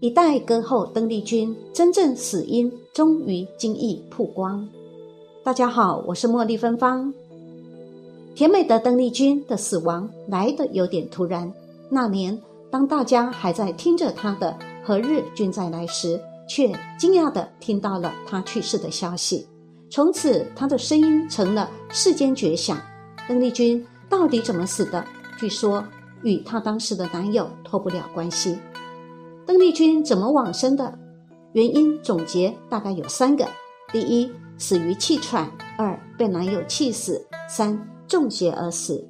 一代歌后邓丽君真正死因终于经已曝光。大家好，我是茉莉芬芳。甜美的邓丽君的死亡来得有点突然。那年，当大家还在听着她的《何日君再来》时，却惊讶地听到了她去世的消息。从此，她的声音成了世间绝响。邓丽君到底怎么死的？据说与她当时的男友脱不了关系。邓丽君怎么往生的？原因总结大概有三个：第一，死于气喘；二，被男友气死；三，中邪而死。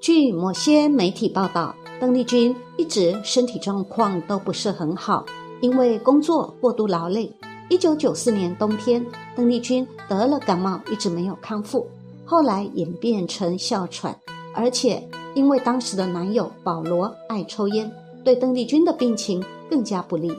据某些媒体报道，邓丽君一直身体状况都不是很好，因为工作过度劳累。一九九四年冬天，邓丽君得了感冒，一直没有康复，后来演变成哮喘，而且因为当时的男友保罗爱抽烟。对邓丽君的病情更加不利。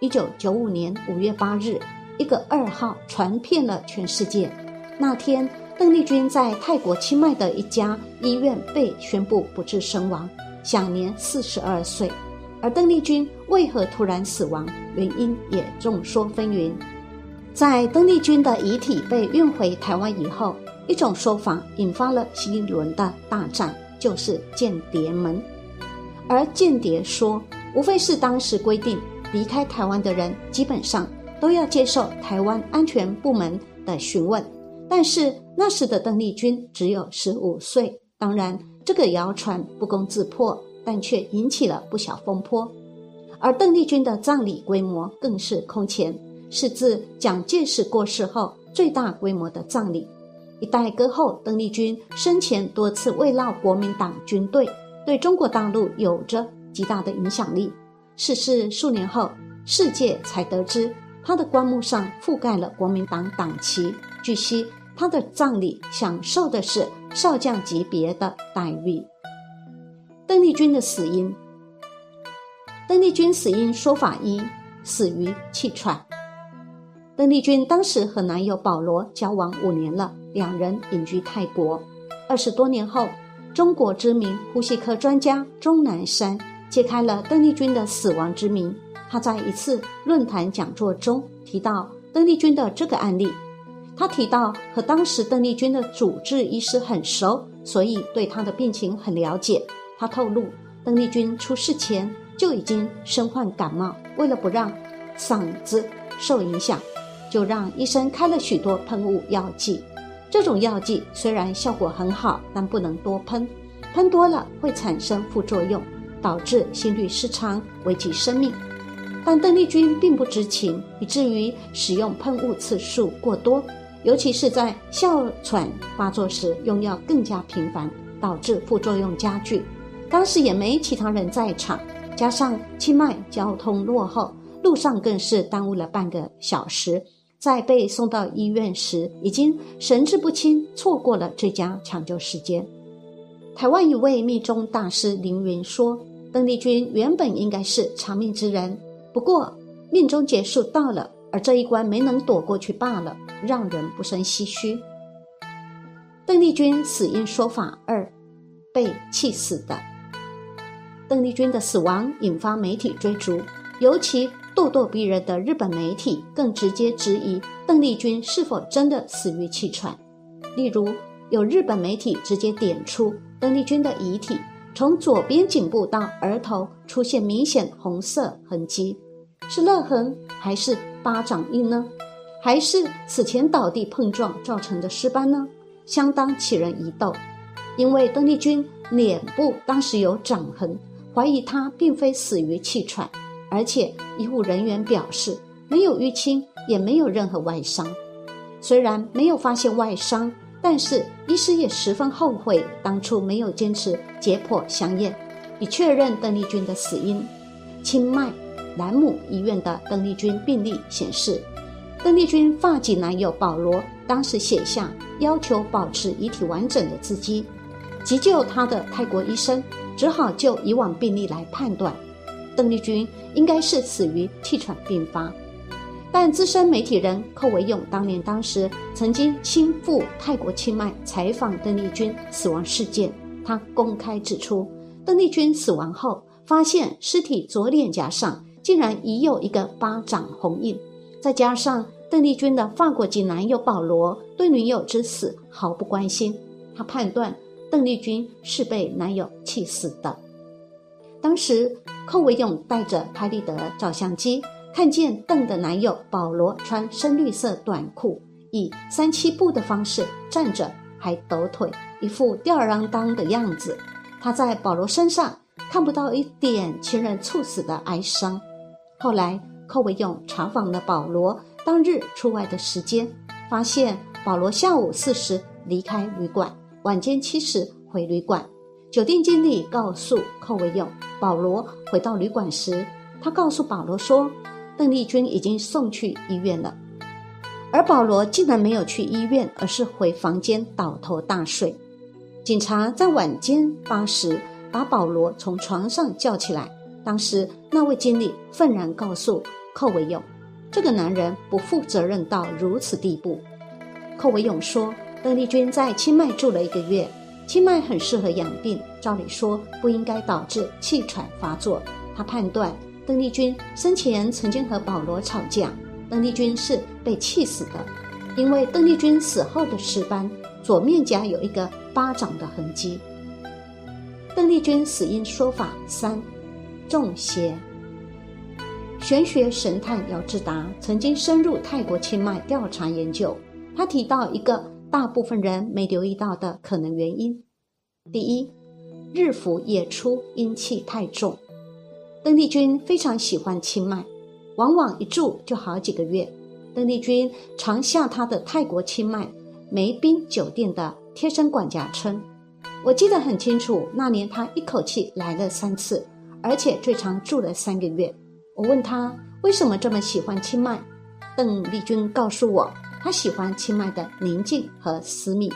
一九九五年五月八日，一个噩耗传遍了全世界。那天，邓丽君在泰国清迈的一家医院被宣布不治身亡，享年四十二岁。而邓丽君为何突然死亡，原因也众说纷纭。在邓丽君的遗体被运回台湾以后，一种说法引发了新一轮的大战，就是间谍门。而间谍说，无非是当时规定，离开台湾的人基本上都要接受台湾安全部门的询问。但是那时的邓丽君只有十五岁，当然这个谣传不攻自破，但却引起了不小风波。而邓丽君的葬礼规模更是空前，是自蒋介石过世后最大规模的葬礼。一代歌后邓丽君生前多次慰劳国民党军队。对中国大陆有着极大的影响力。逝世数年后，世界才得知他的棺木上覆盖了国民党党旗。据悉，他的葬礼享受的是少将级别的待遇。邓丽君的死因，邓丽君死因说法一：死于气喘。邓丽君当时和男友保罗交往五年了，两人隐居泰国。二十多年后。中国知名呼吸科专家钟南山揭开了邓丽君的死亡之谜。他在一次论坛讲座中提到邓丽君的这个案例。他提到和当时邓丽君的主治医师很熟，所以对她的病情很了解。他透露，邓丽君出事前就已经身患感冒，为了不让嗓子受影响，就让医生开了许多喷雾药剂。这种药剂虽然效果很好，但不能多喷，喷多了会产生副作用，导致心律失常，危及生命。但邓丽君并不知情，以至于使用喷雾次数过多，尤其是在哮喘发作时用药更加频繁，导致副作用加剧。当时也没其他人在场，加上清迈交通落后，路上更是耽误了半个小时。在被送到医院时，已经神志不清，错过了最佳抢救时间。台湾一位密宗大师凌云说：“邓丽君原本应该是长命之人，不过命中结束到了，而这一关没能躲过去罢了，让人不胜唏嘘。”邓丽君死因说法二：被气死的。邓丽君的死亡引发媒体追逐，尤其。咄咄逼人的日本媒体更直接质疑邓丽君是否真的死于气喘。例如，有日本媒体直接点出邓丽君的遗体从左边颈部到额头出现明显红色痕迹，是勒痕还是巴掌印呢？还是此前倒地碰撞造成的尸斑呢？相当起人疑窦。因为邓丽君脸部当时有掌痕，怀疑她并非死于气喘。而且医护人员表示，没有淤青，也没有任何外伤。虽然没有发现外伤，但是医师也十分后悔当初没有坚持解剖相验，以确认邓丽君的死因。清迈兰姆医院的邓丽君病历显示，邓丽君发迹男友保罗当时写下要求保持遗体完整的字迹，急救他的泰国医生只好就以往病例来判断。邓丽君应该是死于气喘病发，但资深媒体人寇维勇当年当时曾经亲赴泰国清迈采访邓丽君死亡事件，他公开指出，邓丽君死亡后发现尸体左脸颊上竟然已有一个巴掌红印，再加上邓丽君的法国籍男友保罗对女友之死毫不关心，他判断邓丽君是被男友气死的。当时寇维勇带着拍立得照相机，看见邓的男友保罗穿深绿色短裤，以三七步的方式站着，还抖腿，一副吊儿郎当的样子。他在保罗身上看不到一点情人猝死的哀伤。后来，寇维勇查访了保罗当日出外的时间，发现保罗下午四时离开旅馆，晚间七时回旅馆。酒店经理告诉寇维勇，保罗回到旅馆时，他告诉保罗说，邓丽君已经送去医院了。而保罗竟然没有去医院，而是回房间倒头大睡。警察在晚间八时把保罗从床上叫起来。当时，那位经理愤然告诉寇维勇：“这个男人不负责任到如此地步。”寇维勇说：“邓丽君在清迈住了一个月，清迈很适合养病，照理说不应该导致气喘发作。他判断邓丽君生前曾经和保罗吵架，邓丽君是被气死的，因为邓丽君死后的尸斑左面颊有一个巴掌的痕迹。”邓丽君死因说法三。中邪。玄学神探姚志达曾经深入泰国清迈调查研究，他提到一个大部分人没留意到的可能原因：第一，日伏夜出，阴气太重。邓丽君非常喜欢清迈，往往一住就好几个月。邓丽君常向她的泰国清迈梅宾酒店的贴身管家称：“我记得很清楚，那年她一口气来了三次。”而且最长住了三个月。我问他为什么这么喜欢清迈，邓丽君告诉我，她喜欢清迈的宁静和私密。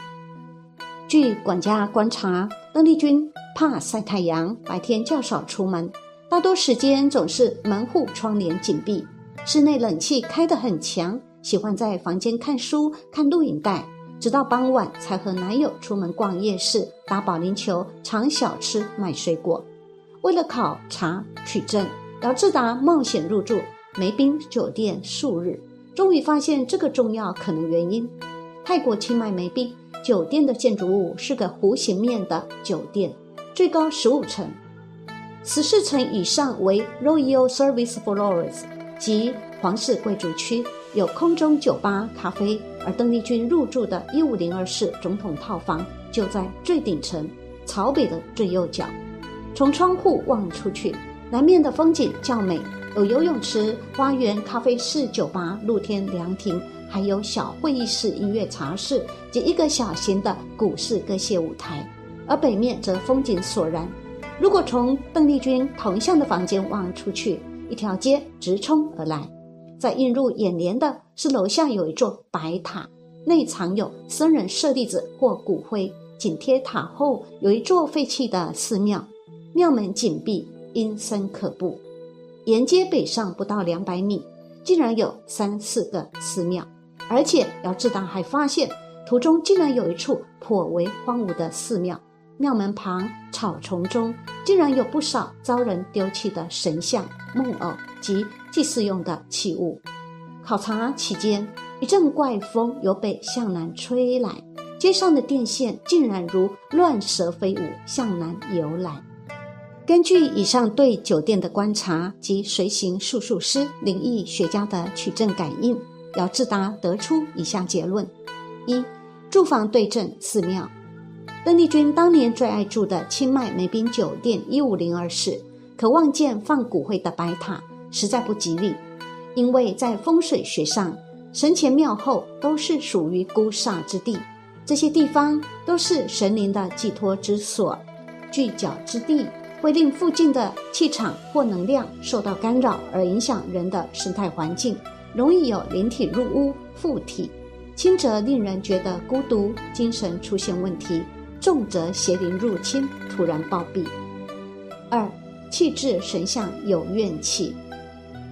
据管家观察，邓丽君怕晒太阳，白天较少出门，大多时间总是门户窗帘紧闭，室内冷气开得很强，喜欢在房间看书、看录影带，直到傍晚才和男友出门逛夜市、打保龄球、尝小吃、买水果。为了考察取证，姚志达冒险入住梅宾酒店数日，终于发现这个重要可能原因。泰国清迈梅宾酒店的建筑物是个弧形面的酒店，最高十五层，十四层以上为 Royal Service Floors 及皇室贵族区，有空中酒吧、咖啡。而邓丽君入住的一五零二室总统套房就在最顶层，朝北的最右角。从窗户望出去，南面的风景较美，有游泳池、花园、咖啡室、酒吧、露天凉亭，还有小会议室、音乐茶室及一个小型的古式歌榭舞台。而北面则风景索然。如果从邓丽君铜像的房间望出去，一条街直冲而来，在映入眼帘的是楼下有一座白塔，内藏有僧人舍利子或骨灰；紧贴塔后有一座废弃的寺庙。庙门紧闭，阴森可怖。沿街北上不到两百米，竟然有三四个寺庙，而且姚志达还发现途中竟然有一处颇为荒芜的寺庙，庙门旁草丛中竟然有不少遭人丢弃的神像、木偶及祭祀用的器物。考察期间，一阵怪风由北向南吹来，街上的电线竟然如乱蛇飞舞向南游来。根据以上对酒店的观察及随行术数师、灵异学家的取证感应，姚志达得出以下结论：一、住房对正寺庙。邓丽君当年最爱住的清迈梅宾酒店一五零二室，可望见放骨灰的白塔，实在不吉利。因为在风水学上，神前庙后都是属于孤煞之地，这些地方都是神灵的寄托之所、聚脚之地。会令附近的气场或能量受到干扰，而影响人的生态环境，容易有灵体入屋附体；轻则令人觉得孤独，精神出现问题；重则邪灵入侵，突然暴毙。二、气质神像有怨气。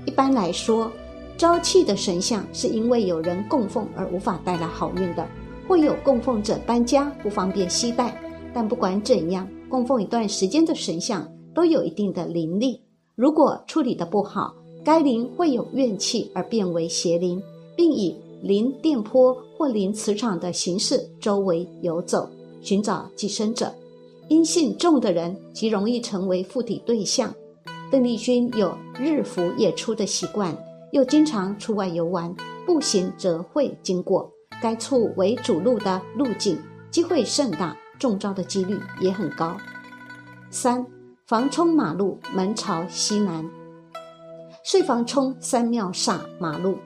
一般来说，招气的神像是因为有人供奉而无法带来好运的，或有供奉者搬家不方便携带。但不管怎样。供奉一段时间的神像都有一定的灵力，如果处理的不好，该灵会有怨气而变为邪灵，并以灵电波或灵磁场的形式周围游走，寻找寄生者。阴性重的人极容易成为附体对象。邓丽君有日伏夜出的习惯，又经常出外游玩，步行则会经过该处为主路的路径，机会甚大，中招的几率也很高。三房冲马路门朝西南，睡房冲三庙煞马路，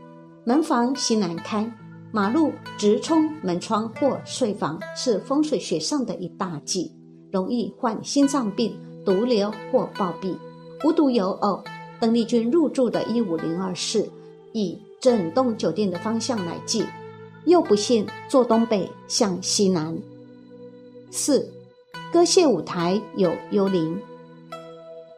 门房西南开，马路直冲门窗或睡房，是风水学上的一大忌。容易患心脏病、毒瘤或暴毙。无独有偶，邓丽君入住的一五零二室，以整栋酒店的方向来记，又不幸坐东北向西南。四，歌榭舞台有幽灵。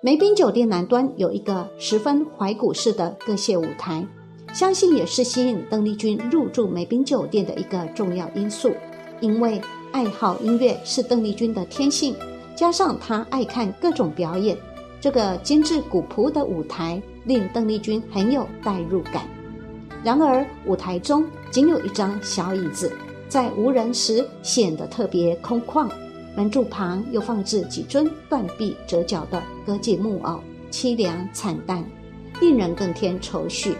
梅宾酒店南端有一个十分怀古式的歌榭舞台，相信也是吸引邓丽君入住梅宾酒店的一个重要因素，因为。爱好音乐是邓丽君的天性，加上她爱看各种表演，这个精致古朴的舞台令邓丽君很有代入感。然而，舞台中仅有一张小椅子，在无人时显得特别空旷。门柱旁又放置几尊断臂折角的歌妓木偶，凄凉惨淡，令人更添愁绪。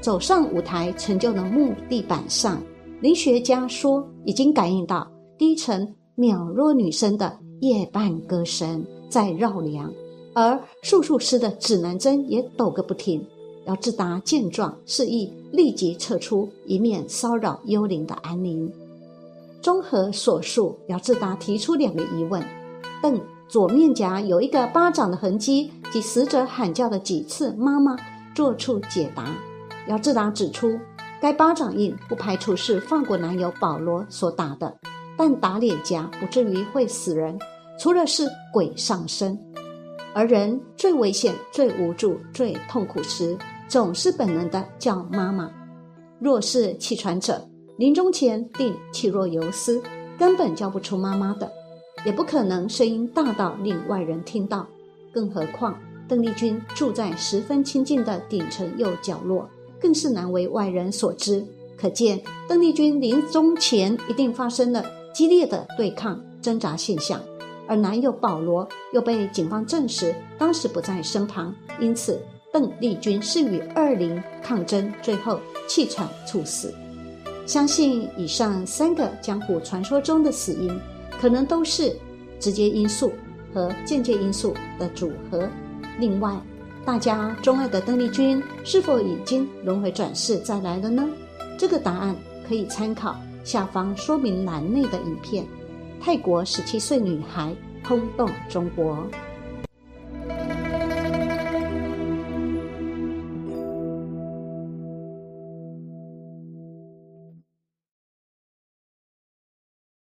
走上舞台成就的木地板上，林学家说已经感应到。低沉渺弱女声的夜半歌声在绕梁，而术数师的指南针也抖个不停。姚志达见状，示意立即撤出，以免骚扰幽灵的安宁。综合所述，姚志达提出两个疑问：邓左面颊有一个巴掌的痕迹，及死者喊叫的几次，妈妈做出解答。姚志达指出，该巴掌印不排除是放过男友保罗所打的。但打脸颊不至于会死人，除了是鬼上身。而人最危险、最无助、最痛苦时，总是本能的叫妈妈。若是气喘者，临终前定气若游丝，根本叫不出妈妈的，也不可能声音大到令外人听到。更何况邓丽君住在十分清静的顶层右角落，更是难为外人所知。可见邓丽君临终前一定发生了。激烈的对抗挣扎现象，而男友保罗又被警方证实当时不在身旁，因此邓丽君是与二零抗争，最后气喘猝死。相信以上三个江湖传说中的死因，可能都是直接因素和间接因素的组合。另外，大家钟爱的邓丽君是否已经轮回转世再来了呢？这个答案可以参考。下方说明栏内的影片，泰国十七岁女孩轰动中国。